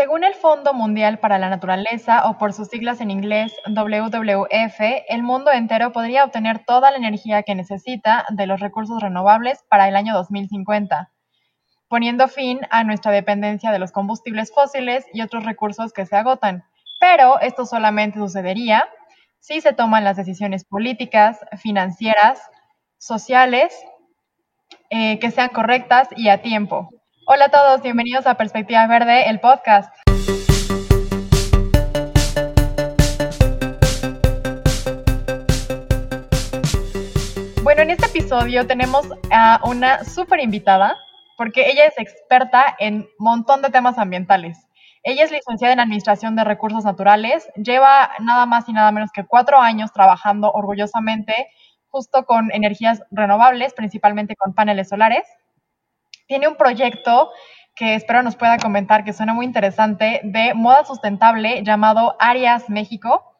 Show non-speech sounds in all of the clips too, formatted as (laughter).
según el Fondo Mundial para la Naturaleza, o por sus siglas en inglés WWF, el mundo entero podría obtener toda la energía que necesita de los recursos renovables para el año 2050, poniendo fin a nuestra dependencia de los combustibles fósiles y otros recursos que se agotan. Pero esto solamente sucedería si se toman las decisiones políticas, financieras, sociales, eh, que sean correctas y a tiempo. Hola a todos, bienvenidos a Perspectiva Verde, el podcast. Bueno, en este episodio tenemos a una súper invitada porque ella es experta en montón de temas ambientales. Ella es licenciada en Administración de Recursos Naturales, lleva nada más y nada menos que cuatro años trabajando orgullosamente justo con energías renovables, principalmente con paneles solares. Tiene un proyecto que espero nos pueda comentar, que suena muy interesante, de moda sustentable llamado Arias México.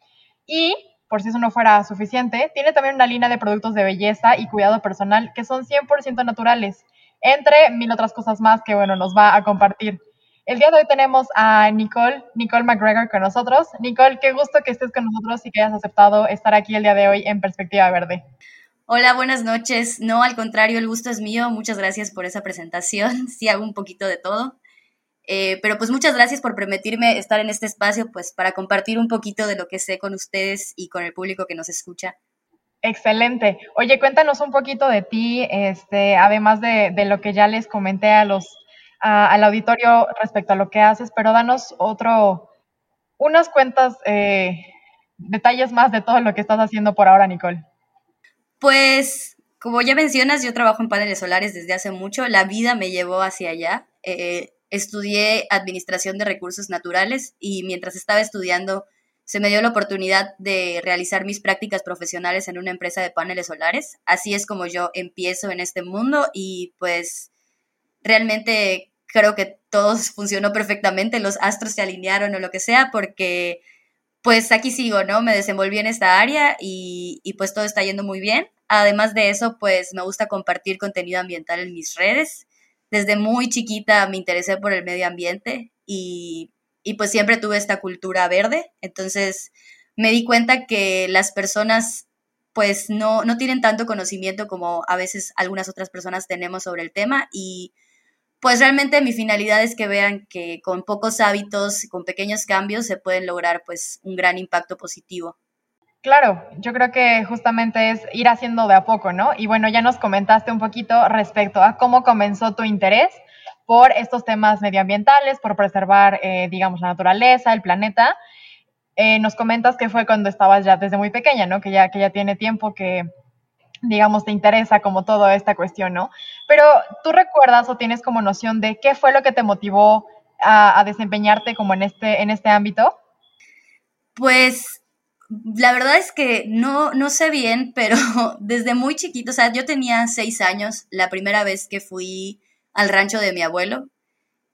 Y, por si eso no fuera suficiente, tiene también una línea de productos de belleza y cuidado personal que son 100% naturales, entre mil otras cosas más que, bueno, nos va a compartir. El día de hoy tenemos a Nicole, Nicole McGregor con nosotros. Nicole, qué gusto que estés con nosotros y que hayas aceptado estar aquí el día de hoy en Perspectiva Verde. Hola, buenas noches. No, al contrario, el gusto es mío. Muchas gracias por esa presentación. (laughs) Sí, hago un poquito de todo. Eh, pero pues muchas gracias por permitirme estar en este espacio, pues para compartir un poquito de lo que sé con ustedes y con el público que nos escucha. Excelente. Oye, cuéntanos un poquito de ti, este, además de, lo que ya les comenté a los al auditorio respecto a lo que haces, pero danos otro, unas cuentas, eh, detalles más de todo lo que estás haciendo por ahora, Nicole. Pues, como ya mencionas, yo trabajo en paneles solares desde hace mucho, la vida me llevó hacia allá. Eh, estudié administración de recursos naturales y mientras estaba estudiando se me dio la oportunidad de realizar mis prácticas profesionales en una empresa de paneles solares. Así es como yo empiezo en este mundo y pues realmente creo que todo (laughs) funcionó perfectamente, los astros se alinearon o lo que sea, porque pues aquí sigo, ¿no? Me desenvolví en esta área y, pues todo está yendo muy bien. Además de eso, pues me gusta compartir contenido ambiental en mis redes. Desde muy chiquita me interesé por el medio ambiente y, y pues siempre tuve esta cultura verde. Entonces me di cuenta que las personas pues no, no tienen tanto conocimiento como a veces algunas otras personas tenemos sobre el tema y pues realmente mi finalidad es que vean que con pocos hábitos, con pequeños cambios, se pueden lograr pues un gran impacto positivo. Claro, yo creo que justamente es ir haciendo de a poco, ¿no? Y bueno, ya nos comentaste un poquito respecto a cómo comenzó tu interés por estos temas medioambientales, por preservar, eh, digamos, la naturaleza, el planeta. Eh, nos comentas que fue cuando estabas ya desde muy pequeña, ¿no? Que ya, que ya tiene tiempo que, digamos, te interesa como toda esta cuestión, ¿no? Pero tú recuerdas o tienes como noción de qué fue lo que te motivó a, desempeñarte como en este, en este ámbito? Pues la verdad es que no, no sé bien, pero (laughs) desde muy chiquito, o sea, yo tenía seis años la primera vez que fui al rancho de mi abuelo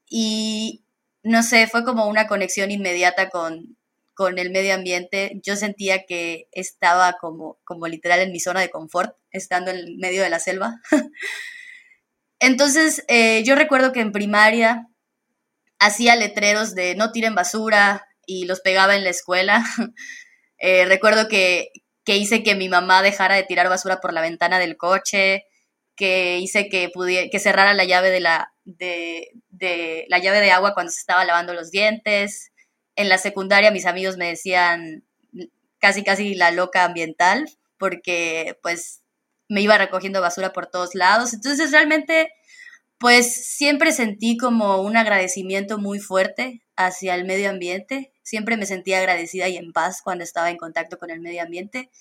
y no sé, fue como una conexión inmediata con, con el medio ambiente, yo sentía que estaba como, como literal en mi zona de confort, estando en medio de la selva. (laughs) Entonces, eh, yo recuerdo que en primaria hacía letreros de no tiren basura y los pegaba en la escuela. (laughs) Eh, recuerdo que, que, hice que mi mamá dejara de tirar basura por la ventana del coche, que hice que, que cerrara la llave de la, de, de, la llave de agua cuando se estaba lavando los dientes en la secundaria mis amigos me decían casi casi la loca ambiental porque pues me iba recogiendo basura por todos lados. Entonces realmente pues siempre sentí como un agradecimiento muy fuerte hacia el medio ambiente. Siempre me sentía agradecida y en paz cuando estaba en contacto con el medio ambiente.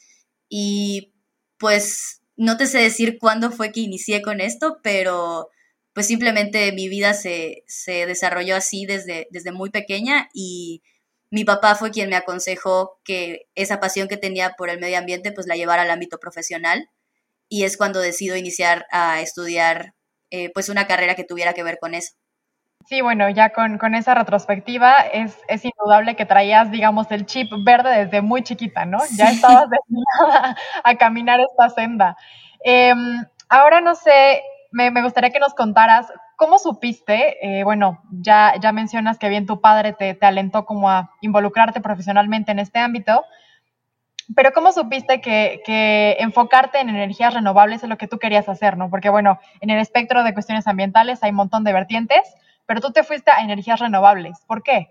Y pues no te sé decir cuándo fue que inicié con esto, pero pues simplemente mi vida se, desarrolló así desde, desde muy pequeña y mi papá fue quien me aconsejó que esa pasión que tenía por el medio ambiente pues la llevara al ámbito profesional y es cuando decido iniciar a estudiar eh, pues una carrera que tuviera que ver con eso. Sí, bueno, ya con, esa retrospectiva es, es, indudable que traías, digamos, el chip verde desde muy chiquita, ¿no? Ya estabas destinada (laughs) a caminar esta senda. Em, ahora no sé, me, gustaría que nos contaras ¿cómo supiste? Eh, bueno, ya, ya mencionas que bien tu padre te, te alentó como a involucrarte profesionalmente en este ámbito, pero ¿cómo supiste que, que, enfocarte en energías renovables es lo que tú querías hacer, no? Porque bueno, en el espectro de cuestiones ambientales hay un montón de vertientes, pero tú te fuiste a energías renovables. ¿Por qué?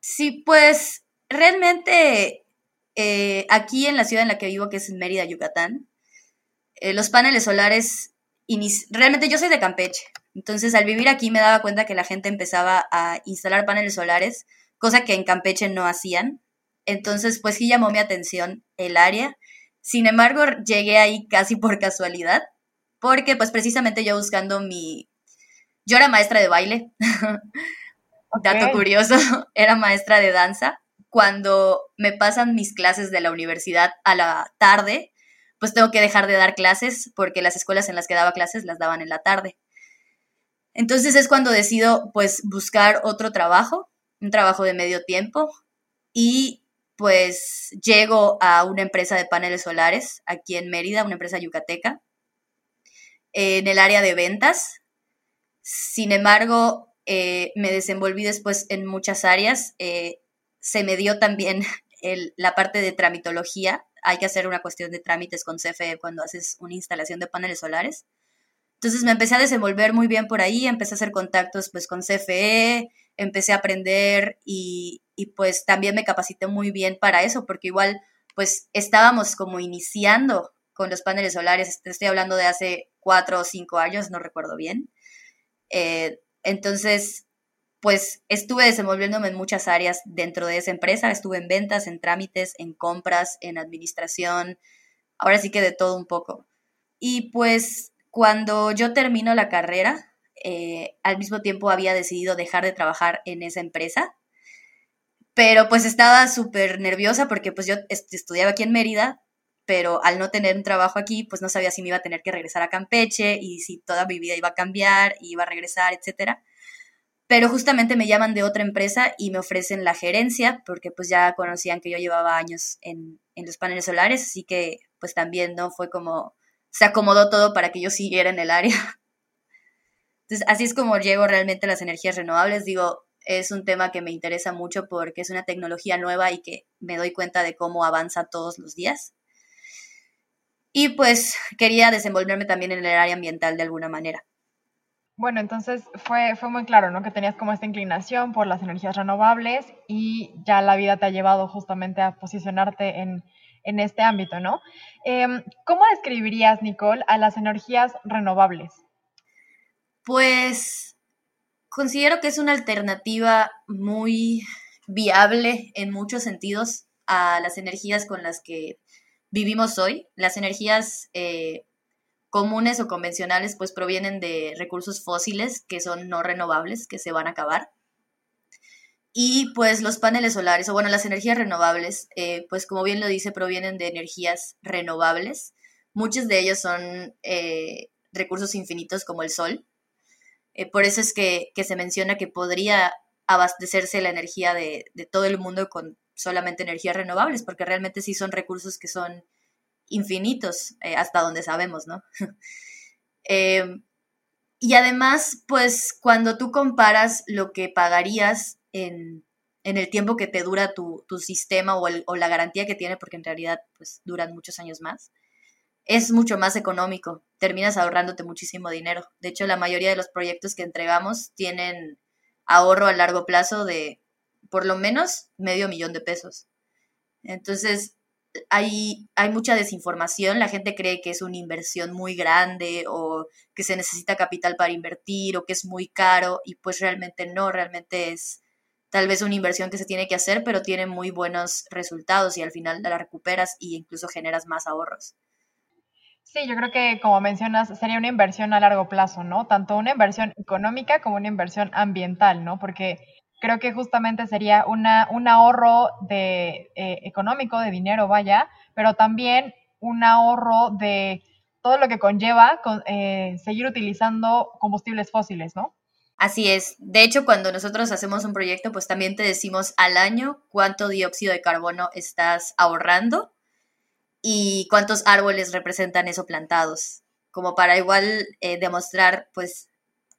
Sí, pues realmente eh, aquí en la ciudad en la que vivo, que es en Mérida, Yucatán, eh, los paneles solares, realmente yo soy de Campeche, entonces al vivir aquí me daba cuenta que la gente empezaba a instalar paneles solares, cosa que en Campeche no hacían. Entonces, pues sí llamó mi atención el área. Sin embargo, llegué ahí casi por casualidad, porque pues precisamente yo buscando mi... Yo era maestra de baile, (laughs) dato curioso, (laughs) era maestra de danza. Cuando me pasan mis clases de la universidad a la tarde, pues tengo que dejar de dar clases porque las escuelas en las que daba clases las daban en la tarde. Entonces es cuando decido pues buscar otro trabajo, un trabajo de medio tiempo y pues llego a una empresa de paneles solares aquí en Mérida, una empresa yucateca, en el área de ventas. Sin embargo, eh, me desenvolví después en muchas áreas. Eh, se me dio también (laughs) la parte de tramitología. Hay que hacer una cuestión de trámites con CFE cuando haces una instalación de paneles solares. Entonces me empecé a desenvolver muy bien por ahí, empecé a hacer contactos pues con CFE, empecé a aprender y, pues también me capacité muy bien para eso, porque igual pues estábamos como iniciando con los paneles solares, estoy hablando de hace cuatro o cinco años, no recuerdo bien. Eh, entonces, pues estuve desenvolviéndome en muchas áreas dentro de esa empresa, estuve en ventas, en trámites, en compras, en administración, ahora sí que de todo un poco. Y pues cuando yo termino la carrera, eh, al mismo tiempo había decidido dejar de trabajar en esa empresa, pero pues estaba súper nerviosa porque pues yo estudiaba aquí en Mérida, pero al no tener un trabajo aquí, pues no sabía si me iba a tener que regresar a Campeche y si toda mi vida iba a cambiar, iba a regresar, etcétera. Pero justamente me llaman de otra empresa y me ofrecen la gerencia, porque pues ya conocían que yo llevaba años en, en los paneles solares, así que pues también no fue como se acomodó todo para que yo siguiera en el área. Entonces, así es como llego realmente a las energías renovables. Digo, es un tema que me interesa mucho porque es una tecnología nueva y que me doy cuenta de cómo avanza todos los días. Y pues quería desenvolverme también en el área ambiental de alguna manera. Bueno, entonces fue, fue muy claro, ¿no? Que tenías como esta inclinación por las energías renovables y ya la vida te ha llevado justamente a posicionarte en, en este ámbito, ¿no? Em, ¿Cómo describirías, Nicole, a las energías renovables? Pues considero que es una alternativa muy viable en muchos sentidos a las energías con las que vivimos hoy. Las energías eh, comunes o convencionales pues provienen de recursos fósiles que son no renovables, que se van a acabar. Y pues los paneles solares, o bueno, las energías renovables, eh, pues como bien lo dice, provienen de energías renovables. Muchos de ellos son eh, recursos infinitos como el sol. Eh, por eso es que, se menciona que podría abastecerse la energía de, todo el mundo con solamente energías renovables, porque realmente sí son recursos que son infinitos, hasta donde sabemos, ¿no? (laughs) y además, pues cuando tú comparas lo que pagarías en, el tiempo que te dura tu, sistema o, la garantía que tiene, porque en realidad pues duran muchos años más, es mucho más económico, terminas ahorrándote muchísimo dinero. De hecho, la mayoría de los proyectos que entregamos tienen ahorro a largo plazo de por lo menos medio millón de pesos. Entonces, hay, hay mucha desinformación, la gente cree que es una inversión muy grande o que se necesita capital para invertir o que es muy caro y pues realmente no, realmente es tal vez una inversión que se tiene que hacer, pero tiene muy buenos resultados y al final la recuperas e incluso generas más ahorros. Sí, yo creo que como mencionas, sería una inversión a largo plazo, ¿no? Tanto una inversión económica como una inversión ambiental, ¿no? Porque creo que justamente sería una, un ahorro de, eh, económico, de dinero, vaya, pero también un ahorro de todo lo que conlleva eh, seguir utilizando combustibles fósiles, ¿no? Así es. De hecho, cuando nosotros hacemos un proyecto, pues también te decimos al año cuánto dióxido de carbono estás ahorrando y cuántos árboles representan eso plantados, como para igual eh, demostrar, pues,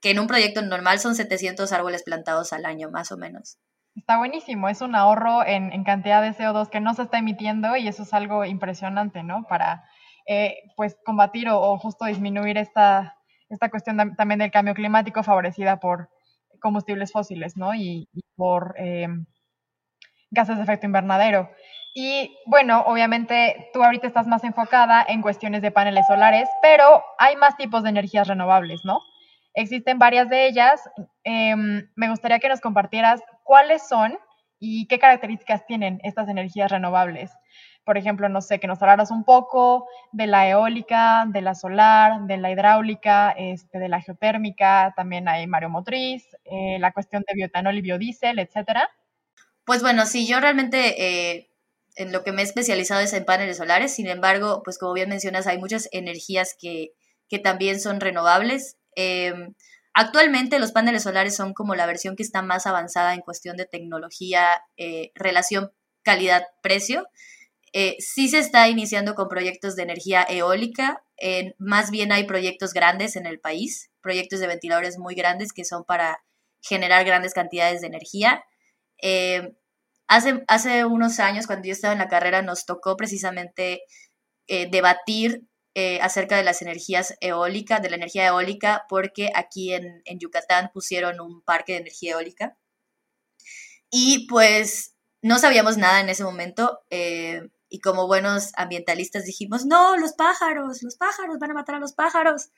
que en un proyecto normal son 700 árboles plantados al año, más o menos. Está buenísimo, es un ahorro en, cantidad de CO2 que no se está emitiendo y eso es algo impresionante, ¿no? Para, eh, pues, combatir o, justo disminuir esta, esta cuestión también del cambio climático favorecida por combustibles fósiles, ¿no? Y, por em, gases de efecto invernadero. Y bueno, obviamente tú ahorita estás más enfocada en cuestiones de paneles solares, pero hay más tipos de energías renovables, ¿no? Existen varias de ellas. Em, me gustaría que nos compartieras cuáles son y qué características tienen estas energías renovables. Por ejemplo, no sé, que nos hablaras un poco de la eólica, de la solar, de la hidráulica, este, de la geotérmica, también hay mareomotriz, eh, la cuestión de bioetanol y biodiesel, etcétera. Pues bueno, sí, yo realmente eh, en lo que me he especializado es en paneles solares, sin embargo, pues como bien mencionas, hay muchas energías que, que también son renovables. Em, actualmente los paneles solares son como la versión que está más avanzada en cuestión de tecnología, eh, relación calidad-precio. Eh, sí se está iniciando con proyectos de energía eólica, más bien hay proyectos grandes en el país, proyectos de ventiladores muy grandes que son para generar grandes cantidades de energía. Em, hace, hace unos años, cuando yo estaba en la carrera, nos tocó precisamente eh, debatir eh, acerca de las energías eólicas, de la energía eólica, porque aquí en, Yucatán pusieron un parque de energía eólica. Y pues no sabíamos nada en ese momento. Eh, y como buenos ambientalistas dijimos, no, los pájaros, los pájaros, van a matar a los pájaros.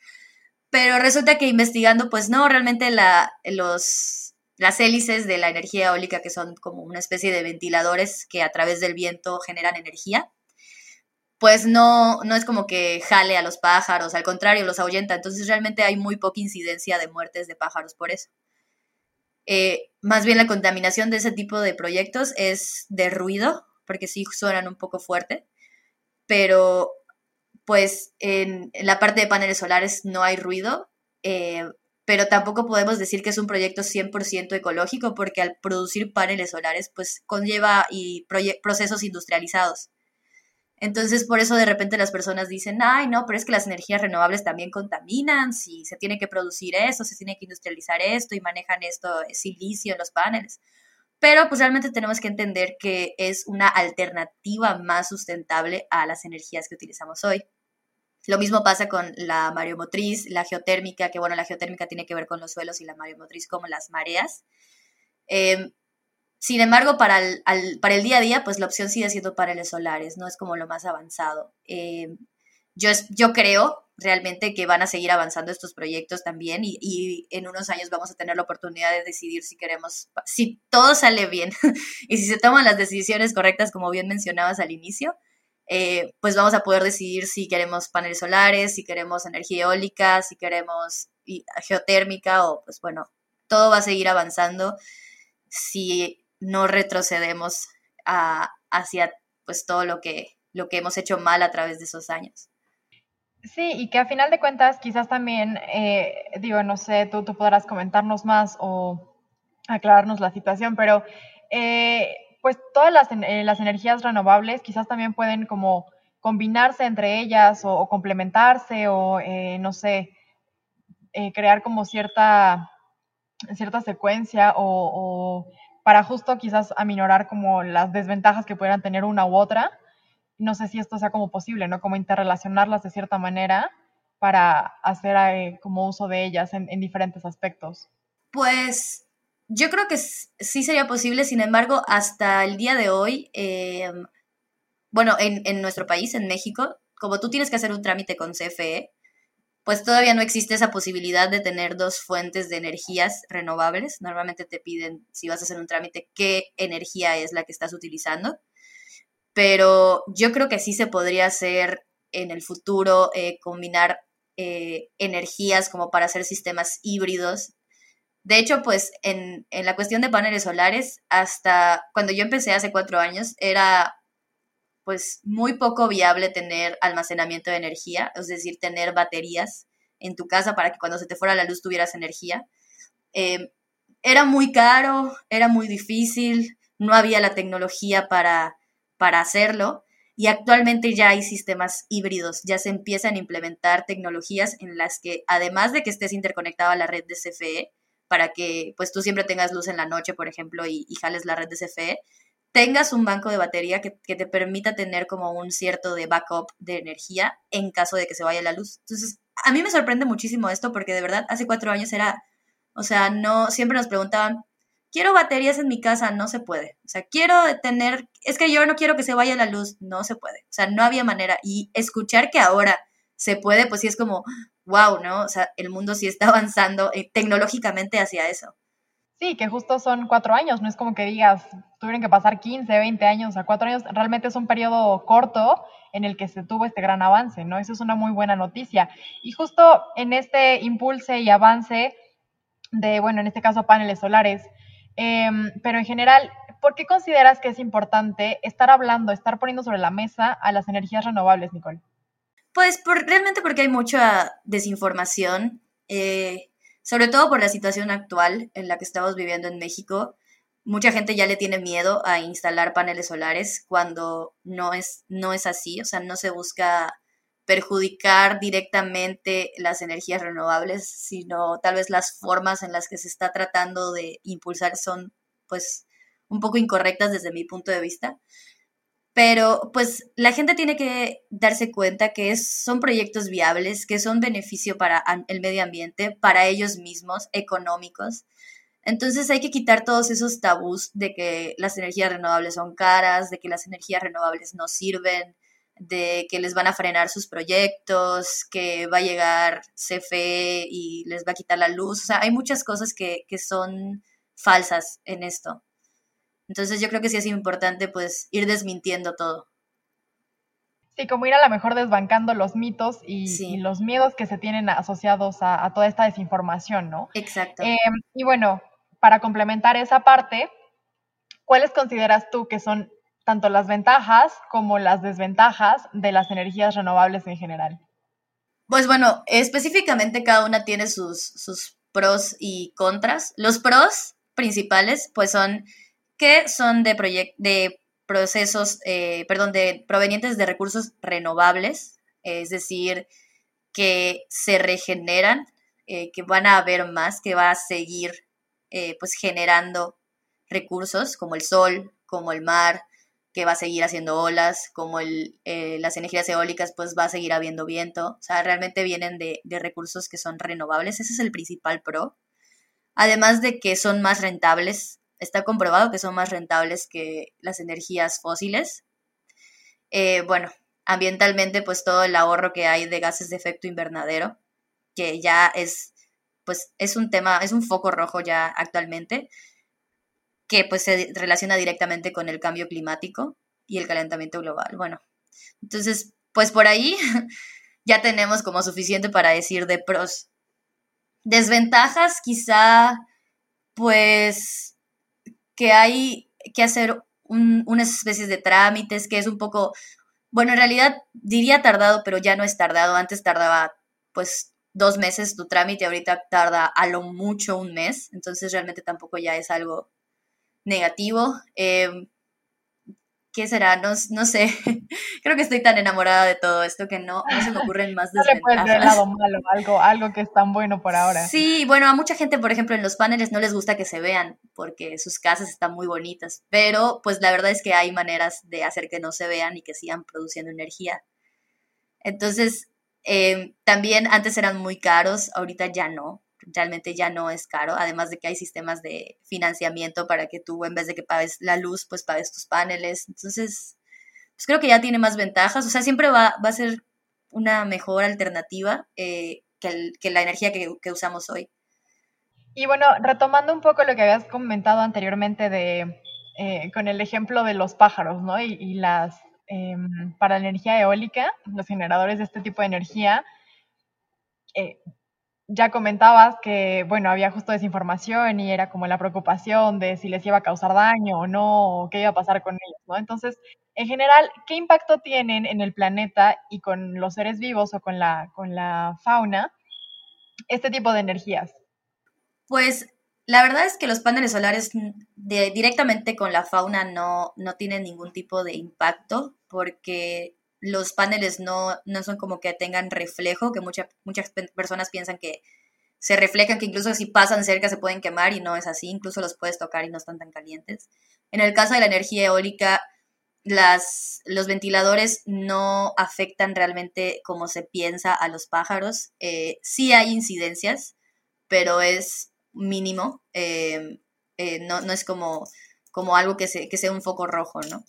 Pero resulta que investigando, pues no, realmente la, los, las hélices de la energía eólica, que son como una especie de ventiladores que a través del viento generan energía, pues no, no es como que jale a los pájaros, al contrario, los ahuyenta. Entonces realmente hay muy poca incidencia de muertes de pájaros por eso. Eh, más bien la contaminación de ese tipo de proyectos es de ruido, porque sí suenan un poco fuerte, pero pues en, la parte de paneles solares no hay ruido, eh, pero tampoco podemos decir que es un proyecto 100% ecológico porque al producir paneles solares pues conlleva y procesos industrializados. Entonces, por eso de repente las personas dicen, ay, no, pero es que las energías renovables también contaminan, si se tiene que producir esto, se tiene que industrializar esto y manejan esto, silicio en los paneles. Pero pues realmente tenemos que entender que es una alternativa más sustentable a las energías que utilizamos hoy. Lo mismo pasa con la mareomotriz, la geotérmica, que bueno, la geotérmica tiene que ver con los suelos y la mareomotriz como las mareas. Em, sin embargo, para el, para el día a día, pues la opción sigue siendo paneles solares, no es como lo más avanzado. Eh, yo, yo creo realmente que van a seguir avanzando estos proyectos también y, y, en unos años vamos a tener la oportunidad de decidir si queremos, si todo sale bien (laughs) y si se toman las decisiones correctas, como bien mencionabas al inicio, eh, pues vamos a poder decidir si queremos paneles solares, si queremos energía eólica, si queremos geotérmica o pues bueno, todo va a seguir avanzando si no retrocedemos hacia pues todo lo que, lo que hemos hecho mal a través de esos años. Sí, y que a final de cuentas quizás también, eh, digo, no sé, tú, tú podrás comentarnos más o aclararnos la situación, pero eh, pues todas las, eh, las, energías renovables quizás también pueden como combinarse entre ellas o, complementarse o, no sé, crear como cierta, cierta secuencia o, para justo quizás aminorar como las desventajas que pudieran tener una u otra. No sé si esto sea como posible, ¿no? Como interrelacionarlas de cierta manera para hacer eh, como uso de ellas en, diferentes aspectos. Pues yo creo que sí sería posible, sin embargo, hasta el día de hoy, em, bueno, en, en, nuestro país, en México, como tú tienes que hacer un trámite con CFE, pues todavía no existe esa posibilidad de tener dos fuentes de energías renovables. Normalmente te piden, si vas a hacer un trámite, qué energía es la que estás utilizando. Pero yo creo que sí se podría hacer en el futuro, eh, combinar eh, energías como para hacer sistemas híbridos. De hecho, pues en, en la cuestión de paneles solares, hasta cuando yo empecé hace cuatro años, era pues muy poco viable tener almacenamiento de energía, es decir, tener baterías en tu casa para que cuando se te fuera la luz tuvieras energía. Eh, era muy caro, era muy difícil, no había la tecnología para, para hacerlo. y actualmente ya hay sistemas híbridos, ya se empiezan a implementar tecnologías en las que además de que estés interconectado a la red de CFE, para que pues tú siempre tengas luz en la noche, por ejemplo, y, jales la red de CFE, tengas un banco de batería que, te permita tener como un cierto de backup de energía en caso de que se vaya la luz. Entonces, a mí me sorprende muchísimo esto porque de verdad hace cuatro años era, o sea, no, siempre nos preguntaban, quiero baterías en mi casa, no se puede. O sea, quiero tener, es que yo no quiero que se vaya la luz, no se puede. O sea, no había manera. Y escuchar que ahora se puede, pues sí es como, wow, ¿no? O sea, el mundo sí está avanzando eh, tecnológicamente hacia eso. Sí, que justo son cuatro años, no es como que digas, tuvieron que pasar 15, 20 años, sea, cuatro años realmente es un periodo corto en el que se tuvo este gran avance, ¿no? Eso es una muy buena noticia. Y justo en este impulse y avance de, bueno, en este caso paneles solares, Em, pero en general, ¿por qué consideras que es importante estar hablando, estar poniendo sobre la mesa a las energías renovables, Nicole? Pues por, realmente porque hay mucha desinformación, eh, sobre todo por la situación actual en la que estamos viviendo en México. Mucha gente ya le tiene miedo a instalar paneles solares cuando no es, no es así, o sea, no se busca perjudicar directamente las energías renovables, sino tal vez las formas en las que se está tratando de impulsar son pues un poco incorrectas desde mi punto de vista. Pero pues la gente tiene que darse cuenta que son proyectos viables, que son beneficio para el medio ambiente, para ellos mismos, económicos. Entonces hay que quitar todos esos tabús de que las energías renovables son caras, de que las energías renovables no sirven, de que les van a frenar sus proyectos, que va a llegar CFE y les va a quitar la luz. O sea, hay muchas cosas que, son falsas en esto. Entonces yo creo que sí es importante pues ir desmintiendo todo. Sí, como ir a lo mejor desbancando los mitos y, los miedos que se tienen asociados a, toda esta desinformación, ¿no? Exacto. Em, y bueno, para complementar esa parte, ¿cuáles consideras tú que son tanto las ventajas como las desventajas de las energías renovables en general? Pues bueno, específicamente cada una tiene sus, sus pros y contras. Los pros principales, pues son que son de, de procesos, eh, perdón, de provenientes de recursos renovables, es decir, que se regeneran, eh, que van a haber más, que va a seguir eh, pues generando recursos como el sol, como el mar, que va a seguir haciendo olas, como el, eh, las energías eólicas, pues va a seguir habiendo viento. O sea, realmente vienen de, recursos que son renovables. Ese es el principal pro. Además de que son más rentables. Está comprobado que son más rentables que las energías fósiles. Eh, bueno, ambientalmente, pues todo el ahorro que hay de gases de efecto invernadero, que ya es, pues es un tema, es un foco rojo ya actualmente que pues se relaciona directamente con el cambio climático y el calentamiento global. Bueno, entonces, pues por ahí (laughs) ya tenemos como suficiente para decir de pros. Desventajas, quizá, pues, que hay que hacer unas especies de trámites, que es un poco, bueno, en realidad diría tardado, pero ya no es tardado. Antes tardaba, pues, dos meses tu trámite, ahorita tarda a lo mucho un mes, entonces realmente tampoco ya es algo negativo. Em, ¿Qué será? No, no sé. (laughs) Creo que estoy tan enamorada de todo esto que no, no se me ocurren más desventajas. (laughs) No le lado malo, algo, algo que es tan bueno por ahora. Sí, bueno, a mucha gente, por ejemplo, en los paneles no les gusta que se vean porque sus casas están muy bonitas, pero pues la verdad es que hay maneras de hacer que no se vean y que sigan produciendo energía. Entonces, em, también antes eran muy caros, ahorita ya no realmente ya no es caro, además de que hay sistemas de financiamiento para que tú en vez de que pagues la luz, pues pagues tus paneles. Entonces, pues creo que ya tiene más ventajas, o sea, siempre va, a ser una mejor alternativa eh, que, la energía que, usamos hoy. Y bueno, retomando un poco lo que habías comentado anteriormente de, eh, con el ejemplo de los pájaros, ¿no? Y, las, em, para la energía eólica, los generadores de este tipo de energía, eh, ya comentabas que, bueno, había justo desinformación y era como la preocupación de si les iba a causar daño o no, o qué iba a pasar con ellos, ¿no? Entonces, en general, ¿qué impacto tienen en el planeta y con los seres vivos o con la, con la fauna este tipo de energías? Pues La verdad es que los paneles solares directamente con la fauna no, no tienen ningún tipo de impacto porque los paneles no, no son como que tengan reflejo, que muchas muchas personas piensan que se reflejan, que incluso si pasan cerca se pueden quemar y no es así, incluso los puedes tocar y no están tan calientes. En el caso de la energía eólica, las, los ventiladores no afectan realmente como se piensa a los pájaros. Eh, sí hay incidencias, pero es mínimo. Eh, eh, no, es como, como algo que, se, que sea un foco rojo, ¿no?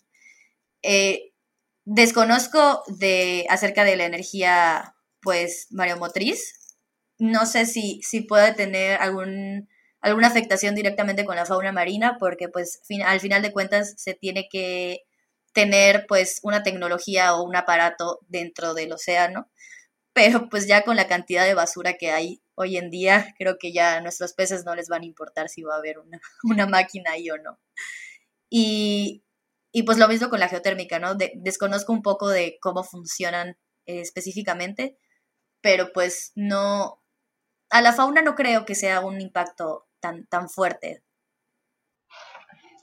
Desconozco de, acerca de la energía, pues, mareomotriz. No sé si, si puede tener algún, alguna afectación directamente con la fauna marina, porque, pues, al final de cuentas se tiene que tener pues una tecnología o un aparato dentro del océano, pero pues ya con la cantidad de basura que hay hoy en día, creo que ya a nuestros peces no les van a importar si va a haber una, (laughs) máquina ahí o no. Y, pues lo mismo con la geotérmica, ¿no? desconozco un poco de cómo funcionan eh, específicamente, pero pues no, a la fauna no creo que sea un impacto tan, tan fuerte.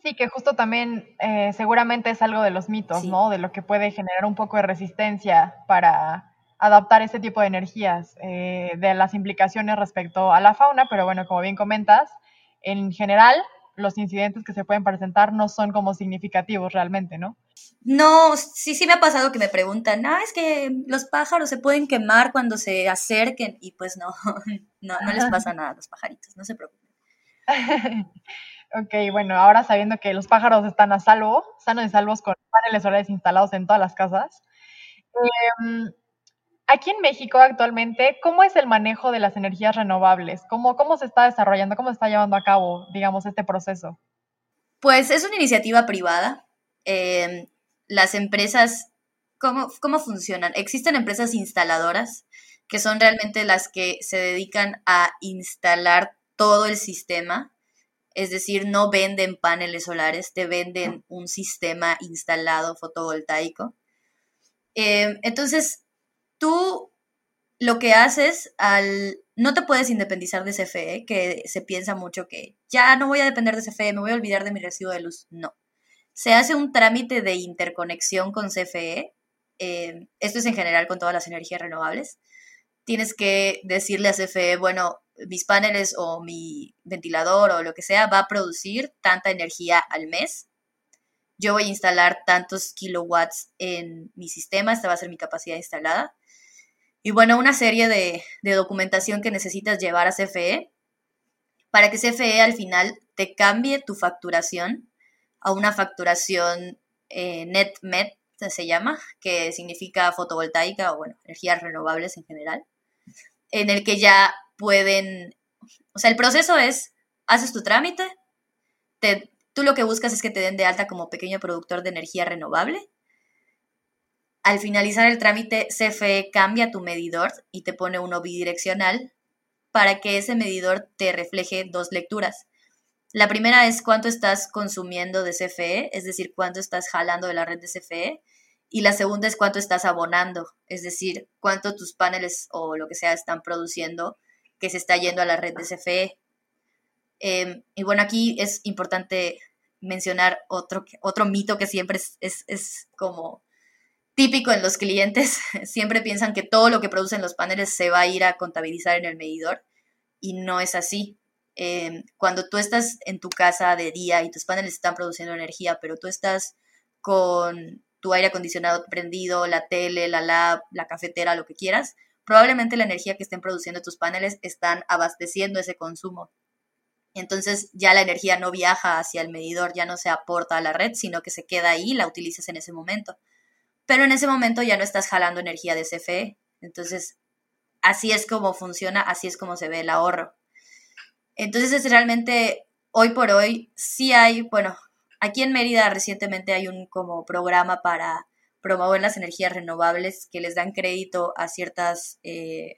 Sí, que justo también eh, seguramente es algo de los mitos, ¿no? De lo que puede generar un poco de resistencia para adaptar este tipo de energías, eh, de las implicaciones respecto a la fauna, pero bueno, como bien comentas, en general los incidentes que se pueden presentar no son como significativos realmente, ¿no? No, sí, sí me ha pasado que me preguntan, ah, es que los pájaros se pueden quemar cuando se acerquen y pues no, (laughs) no, no les pasa nada a los pajaritos, no se preocupen. (laughs) Ok, bueno, ahora sabiendo que los pájaros están a salvo, sanos y salvos con paneles solares instalados en todas las casas. Em, aquí en México actualmente, ¿cómo es el manejo de las energías renovables? ¿Cómo, ¿Cómo se está desarrollando? ¿Cómo se está llevando a cabo, digamos, este proceso? Pues es una iniciativa privada. Em, las empresas, ¿cómo, ¿cómo funcionan? Existen empresas instaladoras que son realmente las que se dedican a instalar todo el sistema es decir, no venden paneles solares, te venden un sistema instalado fotovoltaico. Eh, entonces, tú lo que haces al... No te puedes independizar de CFE, que se piensa mucho que ya no voy a depender de CFE, me voy a olvidar de mi recibo de luz. No. Se hace un trámite de interconexión con CFE. Eh, esto es en general con todas las energías renovables. Tienes que decirle a CFE, bueno, mis paneles o mi ventilador o lo que sea va a producir tanta energía al mes. Yo voy a instalar tantos kilowatts en mi sistema, esta va a ser mi capacidad instalada. Y bueno, una serie de, documentación que necesitas llevar a CFE para que CFE al final te cambie tu facturación a una facturación eh, net met, se llama, que significa fotovoltaica o bueno, energías renovables en general, en el que ya pueden, o sea, el proceso es, haces tu trámite, te, tú lo que buscas es que te den de alta como pequeño productor de energía renovable. Al finalizar el trámite, CFE cambia tu medidor y te pone uno bidireccional para que ese medidor te refleje dos lecturas. La primera es cuánto estás consumiendo de CFE, es decir, cuánto estás jalando de la red de CFE. Y la segunda es cuánto estás abonando, es decir, cuánto tus paneles o lo que sea están produciendo que se está yendo a la red de CFE. Em, y bueno, aquí es importante mencionar otro, otro mito que siempre es, es, como típico en los clientes. (laughs) Siempre piensan que todo lo que producen los paneles se va a ir a contabilizar en el medidor y no es así. Em, cuando tú estás en tu casa de día y tus paneles están produciendo energía, pero tú estás con tu aire acondicionado prendido, la tele, la lab, la cafetera, lo que quieras, probablemente la energía que estén produciendo tus paneles están abasteciendo ese consumo. Entonces ya la energía no viaja hacia el medidor, ya no se aporta a la red, sino que se queda ahí y la utilizas en ese momento. Pero en ese momento ya no estás jalando energía de CFE. Entonces, así es como funciona, así es como se ve el ahorro. Entonces, es realmente, hoy por hoy, sí hay, bueno, aquí en Mérida recientemente hay un como programa para promover las energías renovables que les dan crédito a ciertas eh,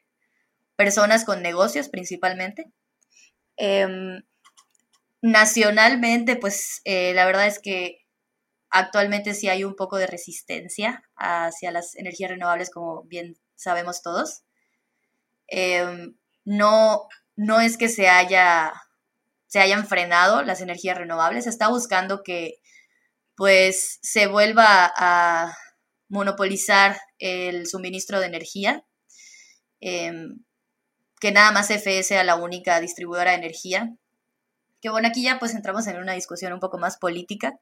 personas con negocios principalmente. Em, nacionalmente, pues eh, la verdad es que actualmente sí hay un poco de resistencia hacia las energías renovables, como bien sabemos todos. Em, no, no es que se haya se hayan frenado las energías renovables, se está buscando que pues se vuelva a monopolizar el suministro de energía, em, que nada más CFE sea la única distribuidora de energía. Que bueno, aquí ya pues entramos en una discusión un poco más política,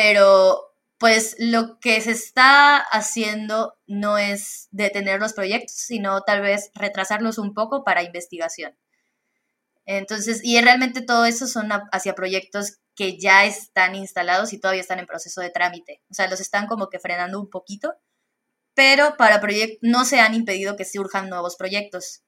pero pues lo que se está haciendo no es detener los proyectos, sino tal vez retrasarlos un poco para investigación. Entonces, y realmente todo eso son hacia proyectos que ya están instalados y todavía están en proceso de trámite. O sea, los están como que frenando un poquito, pero para proyectos no se han impedido que surjan nuevos proyectos.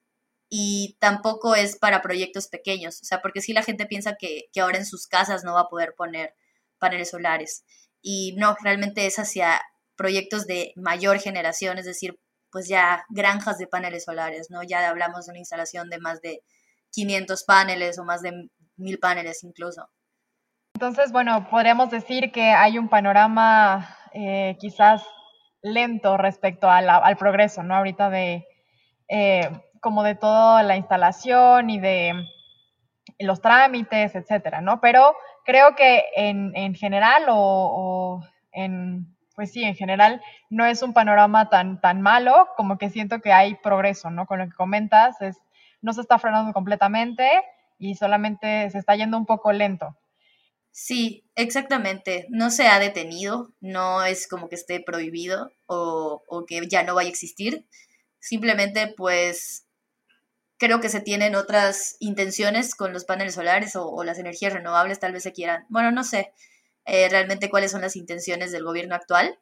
Y tampoco es para proyectos pequeños, o sea, porque si la gente piensa que, que ahora en sus casas no va a poder poner paneles solares. Y no, realmente es hacia proyectos de mayor generación, es decir, pues ya granjas de paneles solares, ¿no? Ya hablamos de una instalación de más de 500 paneles o más de 1000 paneles incluso. Entonces, bueno, podríamos decir que hay un panorama eh, quizás lento respecto al progreso, ¿no? Ahorita de eh, como de toda la instalación y de los trámites, etcétera, ¿no? Pero creo que en, en general o, en, pues sí, en general no es un panorama tan, tan malo, como que siento que hay progreso, ¿no? Con lo que comentas, es, no se está frenando completamente y solamente se está yendo un poco lento. Sí, exactamente. No se ha detenido, no es como que esté prohibido o, que ya no vaya a existir. Simplemente, pues, creo que se tienen otras intenciones con los paneles solares o, las energías renovables, tal vez se quieran. Bueno, no sé eh, realmente cuáles son las intenciones del gobierno actual.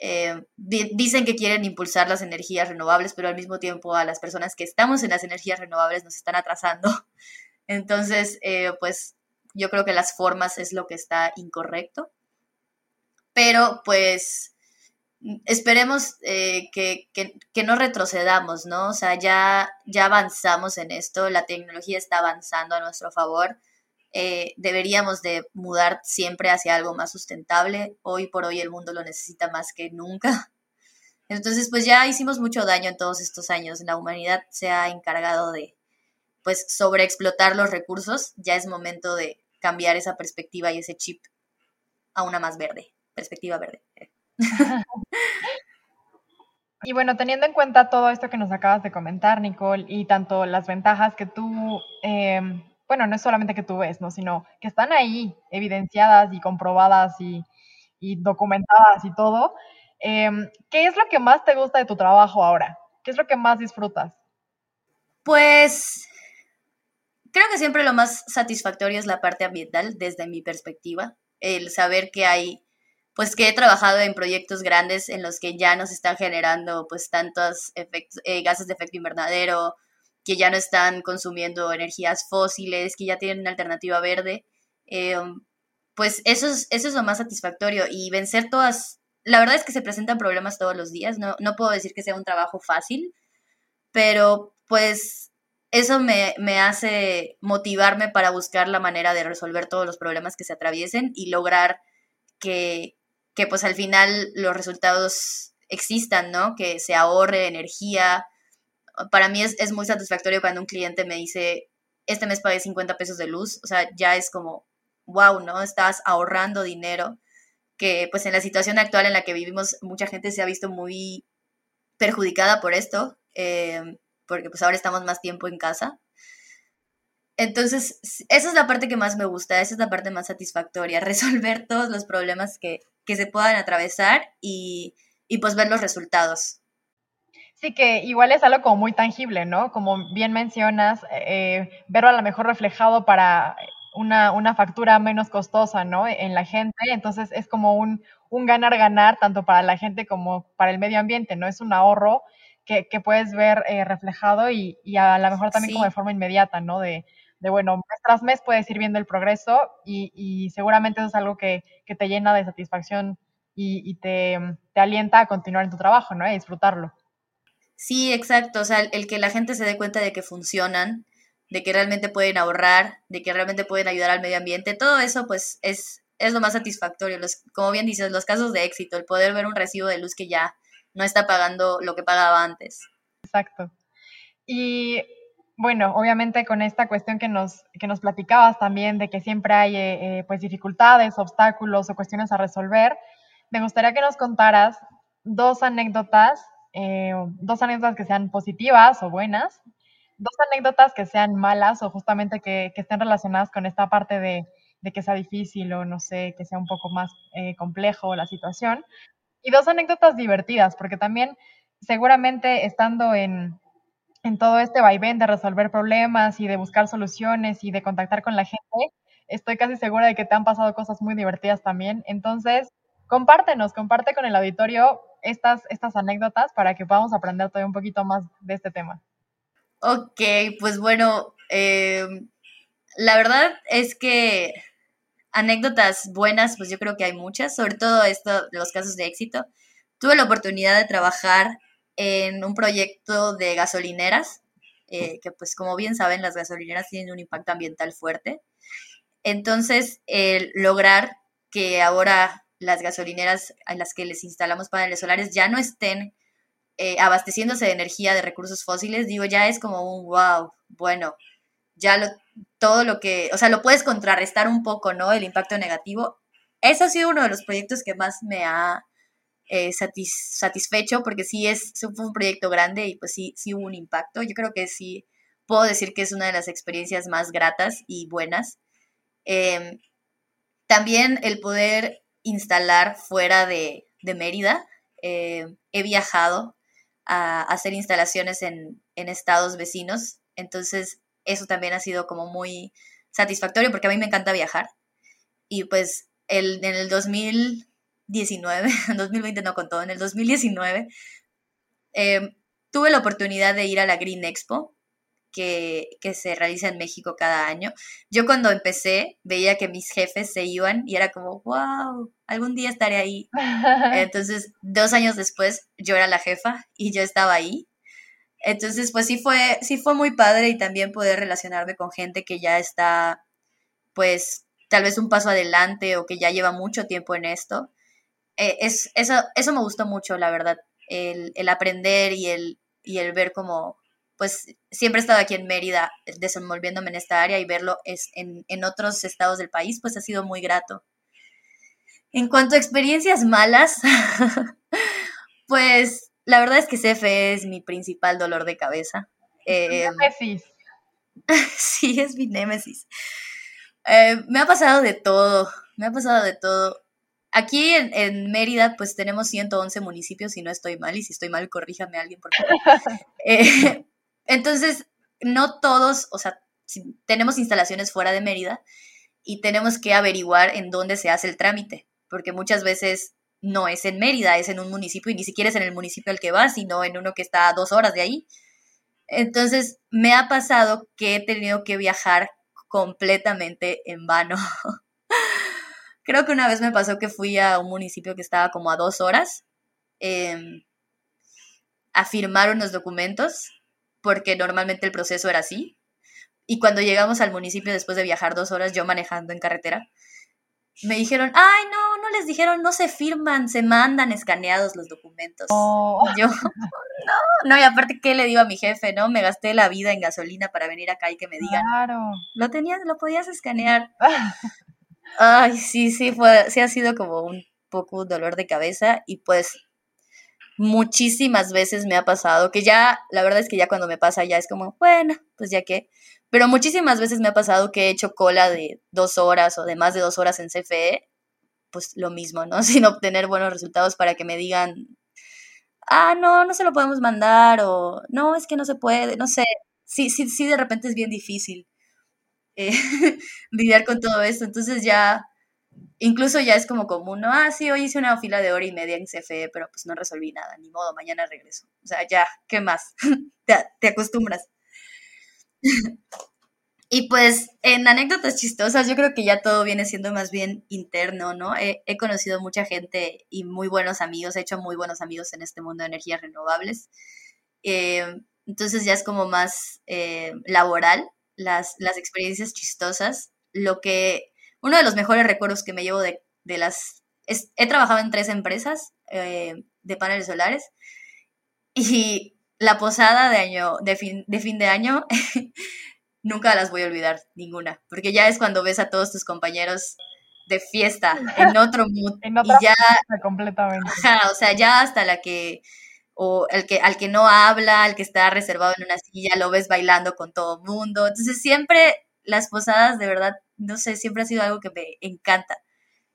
Eh, dicen que quieren impulsar las energías renovables, pero al mismo tiempo a las personas que estamos en las energías renovables nos están atrasando. (laughs) Entonces, eh, pues yo creo que las formas es lo que está incorrecto. Pero pues esperemos eh, que, no retrocedamos, ¿no? O sea, ya, ya avanzamos en esto, la tecnología está avanzando a nuestro favor. Eh, deberíamos de mudar siempre hacia algo más sustentable. Hoy por hoy el mundo lo necesita más que nunca. (laughs) Entonces, pues ya hicimos mucho daño en todos estos años. La humanidad se ha encargado de, pues, sobreexplotar los recursos. Ya es momento de cambiar esa perspectiva y ese chip a una más verde, perspectiva verde. (laughs) Y bueno, teniendo en cuenta todo esto que nos acabas de comentar, Nicole, y tanto las ventajas que tú, em, bueno, no es solamente que tú ves, ¿no? Sino que están ahí evidenciadas y comprobadas y, documentadas y todo. Em, ¿Qué es lo que más te gusta de tu trabajo ahora? ¿Qué es lo que más disfrutas? Pues creo que siempre lo más satisfactorio es la parte ambiental desde mi perspectiva, el saber que hay, pues que he trabajado en proyectos grandes en los que ya no se están generando pues tantos eh, gases de efecto invernadero, que ya no están consumiendo energías fósiles, que ya tienen una alternativa verde, em, pues eso es, eso es lo más satisfactorio. Y vencer todas, la verdad es que se presentan problemas todos los días, no, no puedo decir que sea un trabajo fácil, pero pues eso me, hace motivarme para buscar la manera de resolver todos los problemas que se atraviesen y lograr que, que pues al final los resultados existan, ¿no? Que se ahorre energía. Para mí es, muy satisfactorio cuando un cliente me dice, este mes pagué 50 pesos de luz, o sea, ya es como, wow, ¿no? Estás ahorrando dinero, que pues en la situación actual en la que vivimos mucha gente se ha visto muy perjudicada por esto. Eh, porque pues ahora estamos más tiempo en casa. Entonces, esa es la parte que más me gusta, esa es la parte más satisfactoria, (laughs) resolver todos los problemas que, se puedan atravesar y, pues ver los resultados. Sí, que igual es algo como muy tangible, ¿no? Como bien mencionas, eh, verlo a lo mejor reflejado para una, una, factura menos costosa, ¿no? En la gente. Entonces es como un ganar-ganar, tanto para la gente como para el medio ambiente, ¿no? Es un ahorro que, puedes ver eh, reflejado y, a lo mejor también como de forma inmediata, ¿no? De, bueno, mes tras mes puedes ir viendo el progreso y, seguramente eso es algo que, te llena de satisfacción y, te, alienta a continuar en tu trabajo, ¿no? Y disfrutarlo. Sí, exacto. O sea, el, que la gente se dé cuenta de que funcionan, de que realmente pueden ahorrar, de que realmente pueden ayudar al medio ambiente, todo eso pues es, es lo más satisfactorio. Los, como bien dices, los casos de éxito, el poder ver un recibo de luz que ya no está pagando lo que pagaba antes. Exacto. Y bueno, obviamente con esta cuestión que nos, que nos platicabas también de que siempre hay eh, eh, pues dificultades, obstáculos o cuestiones a resolver, me gustaría que nos contaras dos anécdotas, eh, dos anécdotas que sean positivas o buenas, dos anécdotas que sean malas o justamente que, que estén relacionadas con esta parte de, de, que sea difícil o no sé, que sea un poco más complejo la situación, y dos anécdotas divertidas, porque también seguramente estando en, en todo este vaivén de resolver problemas y de buscar soluciones y de contactar con la gente, estoy casi segura de que te han pasado cosas muy divertidas también. Entonces, compártenos, comparte con el auditorio estas, estas anécdotas para que podamos aprender todavía un poquito más de este tema. Ok, pues bueno, eh, la verdad es que anécdotas buenas, pues yo creo que hay muchas, sobre todo esto, los casos de éxito. Tuve la oportunidad de trabajar en un proyecto de gasolineras, eh, que pues como bien saben, las gasolineras tienen un impacto ambiental fuerte. Entonces, el lograr que ahora las gasolineras a las que les instalamos paneles solares ya no estén eh, abasteciéndose de energía de recursos fósiles, digo, ya es como un wow, bueno, ya lo, todo lo que, o sea, lo puedes contrarrestar un poco, ¿no? El impacto negativo. Ese ha sido uno de los proyectos que más me ha eh, satisfecho porque sí es, fue un proyecto grande y pues sí, sí hubo un impacto. Yo creo que sí puedo decir que es una de las experiencias más gratas y buenas. Em, también el poder instalar fuera de, Mérida. Eh, he viajado a, hacer instalaciones en, en, estados vecinos, entonces eso también ha sido como muy satisfactorio porque a mí me encanta viajar. Y pues el, en el 2000, 19, en 2020 no contó, en el 2019, em, tuve la oportunidad de ir a la Green Expo, que, que, se realiza en México cada año. Yo cuando empecé veía que mis jefes se iban y era como, wow, algún día estaré ahí. (laughs) Entonces, dos años después, yo era la jefa y yo estaba ahí. Entonces, pues sí fue, sí fue muy padre y también poder relacionarme con gente que ya está, pues, tal vez un paso adelante o que ya lleva mucho tiempo en esto. Eh, es, eso, eso me gustó mucho, la verdad, el, el aprender y el, y el ver cómo, pues siempre he estado aquí en Mérida desenvolviéndome en esta área y verlo es en, en, otros estados del país, pues ha sido muy grato. En cuanto a experiencias malas, (laughs) pues la verdad es que CFE es mi principal dolor de cabeza. Eh, némesis. (laughs) sí, es mi némesis. Eh, me ha pasado de todo, me ha pasado de todo. Aquí en, Mérida, pues tenemos 111 municipios, si no estoy mal, y si estoy mal, corríjame a alguien, por favor. (laughs) Eh, (laughs) entonces, no todos, o sea, tenemos instalaciones fuera de Mérida y tenemos que averiguar en dónde se hace el trámite, porque muchas veces no es en Mérida, es en un municipio y ni siquiera es en el municipio al que vas, sino en uno que está a dos horas de ahí. Entonces, me ha pasado que he tenido que viajar completamente en vano. (laughs) Creo que una vez me pasó que fui a un municipio que estaba como a dos horas em, a firmar unos documentos, porque normalmente el proceso era así. Y cuando llegamos al municipio después de viajar dos horas, yo manejando en carretera, me dijeron, ay, no, no les dijeron, no se firman, se mandan escaneados los documentos. Oh. Yo, (laughs) no, no, y aparte, ¿qué le digo a mi jefe, no? Me gasté la vida en gasolina para venir acá y que me digan, claro. lo tenías, lo podías escanear. (laughs) Ay, sí, sí, fue, sí ha sido como un poco dolor de cabeza y pues muchísimas veces me ha pasado que ya, la verdad es que ya cuando me pasa ya es como, bueno, pues ya que, pero muchísimas veces me ha pasado que he hecho cola de dos horas o de más de dos horas en CFE, pues lo mismo, ¿no? (laughs) Sin obtener buenos resultados para que me digan, ah, no, no se lo podemos mandar o no, es que no se puede, no sé, sí, sí, sí, de repente es bien difícil eh, (laughs) lidiar con todo esto. Entonces ya, incluso ya es como común, ¿no? Ah, sí, hoy hice una fila de hora y media en CFE, pero pues no resolví nada, ni modo, mañana regreso. O sea, ya, ¿qué más? (laughs) te, acostumbras. (laughs) Y pues en anécdotas chistosas, yo creo que ya todo viene siendo más bien interno, ¿no? He, conocido mucha gente y muy buenos amigos, he hecho muy buenos amigos en este mundo de energías renovables. Eh, entonces ya es como más eh, laboral las, las experiencias chistosas, lo que, uno de los mejores recuerdos que me llevo de, de las, he trabajado en tres empresas eh, de paneles solares y la posada de año, de fin, de fin de año, (laughs) nunca las voy a olvidar, ninguna, porque ya es cuando ves a todos tus compañeros de fiesta, en (laughs) otro mood, En otra y ya, completamente. ajá, o sea, ya hasta la que, o el que, al que no habla, al que está reservado en una silla, lo ves bailando con todo el mundo, entonces siempre las posadas, de verdad, no sé, siempre ha sido algo que me encanta.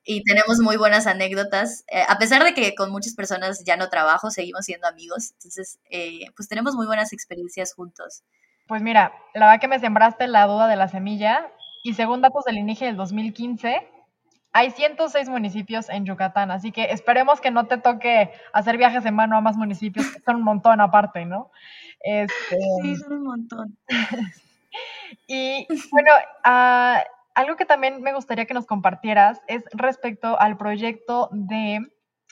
Y tenemos muy buenas anécdotas, eh, a pesar de que con muchas personas ya no trabajo, seguimos siendo amigos, entonces, eh, pues tenemos muy buenas experiencias juntos. Pues mira, la verdad que me sembraste la duda de la semilla y según datos del INEGI del 2015, hay 106 municipios en Yucatán, así que esperemos que no te toque hacer viajes en mano a más municipios, que son un montón aparte, ¿no? Este, Sí, son un montón. (laughs) y bueno, ah, algo que también me gustaría que nos compartieras es respecto al proyecto de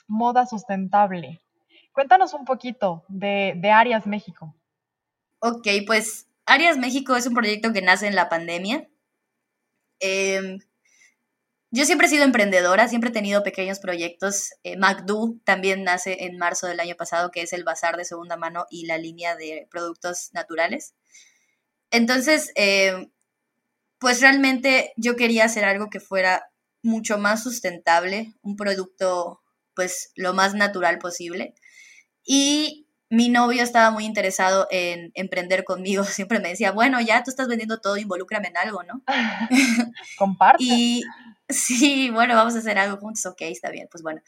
moda sustentable. Cuéntanos un poquito de, de Arias México. Ok, pues Arias México es un proyecto que nace en la pandemia. Em, yo siempre he sido emprendedora, siempre he tenido pequeños proyectos. Eh, MacDo también nace en marzo del año pasado, que es el bazar de segunda mano y la línea de productos naturales. Entonces, em, pues realmente yo quería hacer algo que fuera mucho más sustentable, un producto pues lo más natural posible. Y mi novio estaba muy interesado en emprender conmigo. (laughs) Siempre me decía, bueno, ya tú estás vendiendo todo, involúcrame en algo, ¿no? (laughs) (laughs) Comparte. Y sí, bueno, vamos a hacer algo juntos, ok, está bien, pues bueno.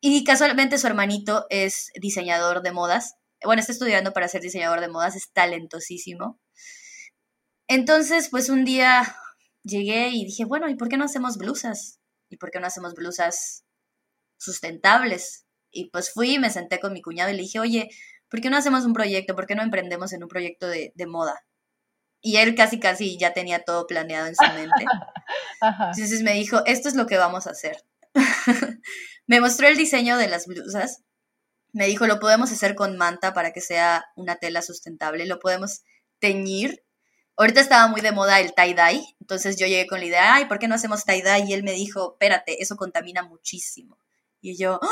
Y casualmente su hermanito es diseñador de modas. Bueno, está estudiando para ser diseñador de modas, es talentosísimo. Entonces, pues un día llegué y dije, bueno, ¿y por qué no hacemos blusas? ¿Y por qué no hacemos blusas sustentables? Y pues fui y me senté con mi cuñado y le dije, oye, ¿por qué no hacemos un proyecto? ¿Por qué no emprendemos en un proyecto de, de moda? Y él casi, casi ya tenía todo planeado en su mente. (laughs) Ajá. Entonces me dijo, esto es lo que vamos a hacer. (laughs) me mostró el diseño de las blusas. Me dijo, lo podemos hacer con manta para que sea una tela sustentable. Lo podemos teñir. Ahorita estaba muy de moda el tie-dye. Entonces yo llegué con la idea, ay, ¿por qué no hacemos tie-dye? Y él me dijo, espérate, eso contamina muchísimo. Y yo, "¡Ah!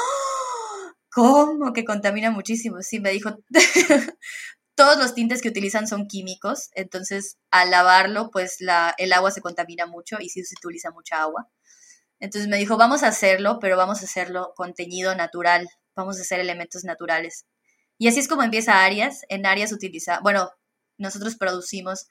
¿cómo que contamina muchísimo? Sí, me dijo, (laughs) todos los tintes que utilizan son químicos, entonces al lavarlo, pues el agua se contamina mucho y sí se utiliza mucha agua. Entonces me dijo, vamos a hacerlo, pero vamos a hacerlo con teñido natural, vamos a hacer elementos naturales. Y así es como empieza Arias. En Arias utiliza, bueno, nosotros producimos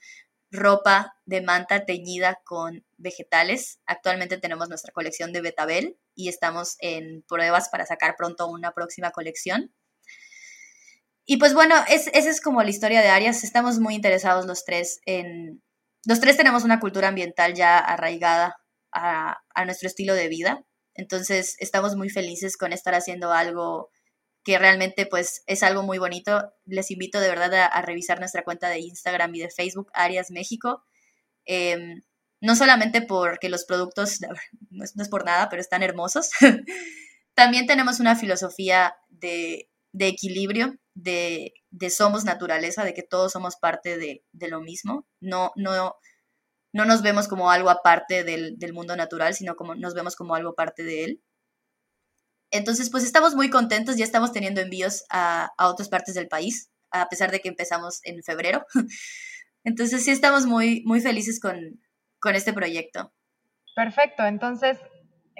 ropa de manta teñida con vegetales. Actualmente tenemos nuestra colección de Betabel y estamos en pruebas para sacar pronto una próxima colección. Y pues bueno, es, esa es como la historia de Arias. Estamos muy interesados los tres en... Los tres tenemos una cultura ambiental ya arraigada a, a nuestro estilo de vida. Entonces estamos muy felices con estar haciendo algo que realmente pues es algo muy bonito. Les invito de verdad a, a revisar nuestra cuenta de Instagram y de Facebook, Arias México. Eh, no solamente porque los productos, no es, no es por nada, pero están hermosos. (laughs) También tenemos una filosofía de, de equilibrio, de, de, somos naturaleza, de que todos somos parte de, de lo mismo. No, no, no nos vemos como algo aparte del, del, mundo natural, sino como nos vemos como algo parte de él. Entonces, pues estamos muy contentos, ya estamos teniendo envíos a, a otras partes del país, a pesar de que empezamos en febrero. (laughs) Entonces, sí estamos muy, muy felices con, con este proyecto. Perfecto, entonces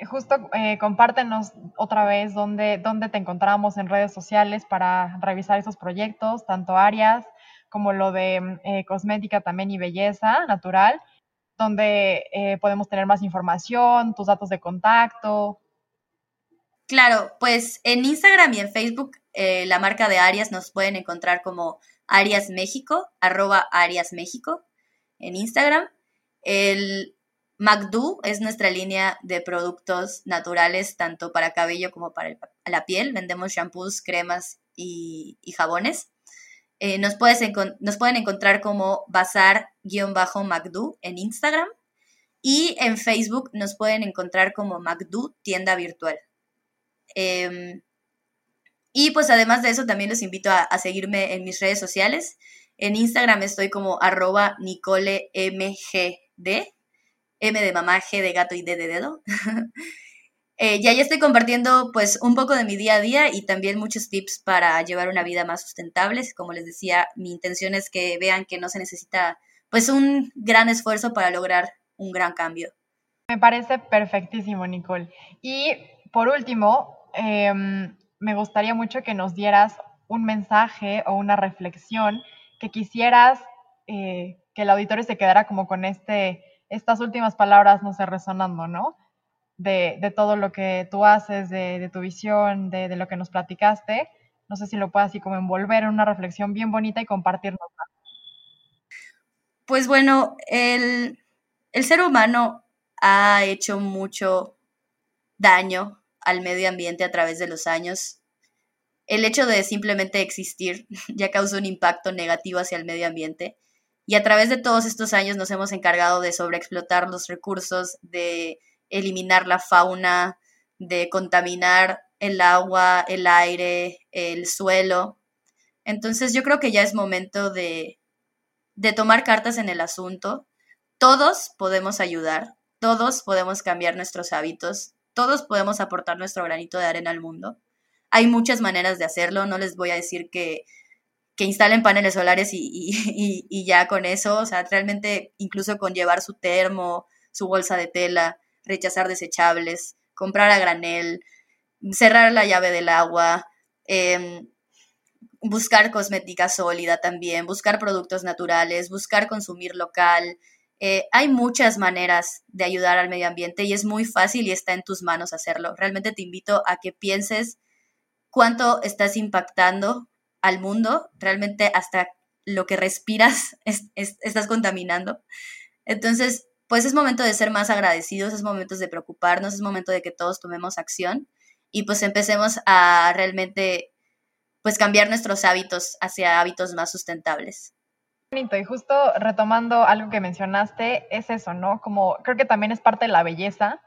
justo eh, compártenos otra vez dónde, dónde te encontramos en redes sociales para revisar esos proyectos, tanto áreas como lo de eh, cosmética también y belleza natural, donde eh, podemos tener más información, tus datos de contacto. Claro, pues en Instagram y en Facebook la marca de Arias nos pueden encontrar como Arias México, arroba Arias México en Instagram. El MacDo es nuestra línea de productos naturales tanto para cabello como para la piel. Vendemos shampoos, cremas y, jabones. Eh, nos, puedes nos, pueden encontrar como bazar-macdo en Instagram y en Facebook nos pueden encontrar como Macdo tienda virtual. Eh, y pues además de eso también los invito a, a, seguirme en mis redes sociales. En Instagram estoy como arroba nicolemgd, De mamá, de gato y de dedo. (laughs) Eh, ya ya estoy compartiendo pues un poco de mi día a día y también muchos tips para llevar una vida más sustentable. Como les decía, mi intención es que vean que no se necesita pues un gran esfuerzo para lograr un gran cambio. Me parece perfectísimo, Nicole. Y por último, em, me gustaría mucho que nos dieras un mensaje o una reflexión que quisieras eh, que el auditorio se quedara como con este, estas últimas palabras, no sé, resonando, ¿no? De, todo lo que tú haces, de, tu visión, de, lo que nos platicaste. No sé si lo puedas así como envolver en una reflexión bien bonita y compartirnos. Pues bueno, el, el ser humano ha hecho mucho daño al medio ambiente a través de los años. El hecho de simplemente existir (laughs) ya causó un impacto negativo hacia el medio ambiente y a través de todos estos años nos hemos encargado de sobreexplotar los recursos, de eliminar la fauna, de contaminar el agua, el aire, el suelo. Entonces yo creo que ya es momento de, de tomar cartas en el asunto. Todos podemos ayudar, todos podemos cambiar nuestros hábitos, todos podemos aportar nuestro granito de arena al mundo. Hay muchas maneras de hacerlo, no les voy a decir que que instalen paneles solares (laughs) y, ya con eso, o sea, realmente incluso con llevar su termo, su bolsa de tela, rechazar desechables, comprar a granel, cerrar la llave del agua, em, buscar cosmética sólida también, buscar productos naturales, buscar consumir local. Eh, hay muchas maneras de ayudar al medio ambiente y es muy fácil y está en tus manos hacerlo. Realmente te invito a que pienses cuánto estás impactando al mundo, realmente hasta lo que respiras (laughs) estás contaminando. Entonces, pues es momento de ser más agradecidos, es momento de preocuparnos, es momento de que todos tomemos acción y pues empecemos a realmente pues cambiar nuestros hábitos hacia hábitos más sustentables. Bonito, y justo retomando algo que mencionaste, es eso, ¿no? Como creo que también es parte de la belleza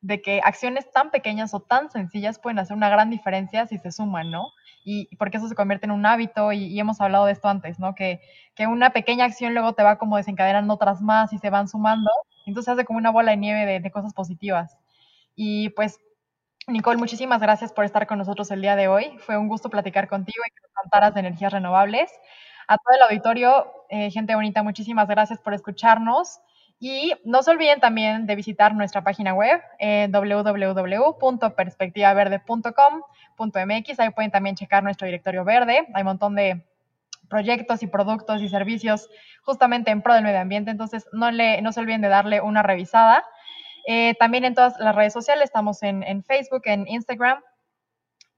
de que acciones tan pequeñas o tan sencillas pueden hacer una gran diferencia si se suman, ¿no? Y porque eso se convierte en un hábito y, hemos hablado de esto antes, ¿no? Que, que, una pequeña acción luego te va como desencadenando otras más y se van sumando, entonces hace como una bola de nieve de, cosas positivas. Y pues, Nicole, muchísimas gracias por estar con nosotros el día de hoy. Fue un gusto platicar contigo y que nos de energías renovables. A todo el auditorio, eh, gente bonita, muchísimas gracias por escucharnos. Y no se olviden también de visitar nuestra página web eh, www.perspectivaverde.com.mx. Ahí pueden también checar nuestro directorio verde. Hay un montón de proyectos y productos y servicios justamente en pro del medio ambiente. Entonces, no, le, no se olviden de darle una revisada. Eh, también en todas las redes sociales, estamos en, en Facebook, en Instagram,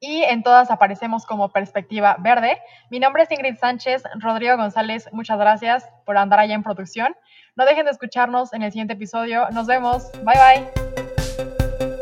y en todas aparecemos como Perspectiva Verde. Mi nombre es Ingrid Sánchez, Rodrigo González, muchas gracias por andar allá en producción. No dejen de escucharnos en el siguiente episodio. Nos vemos. Bye bye.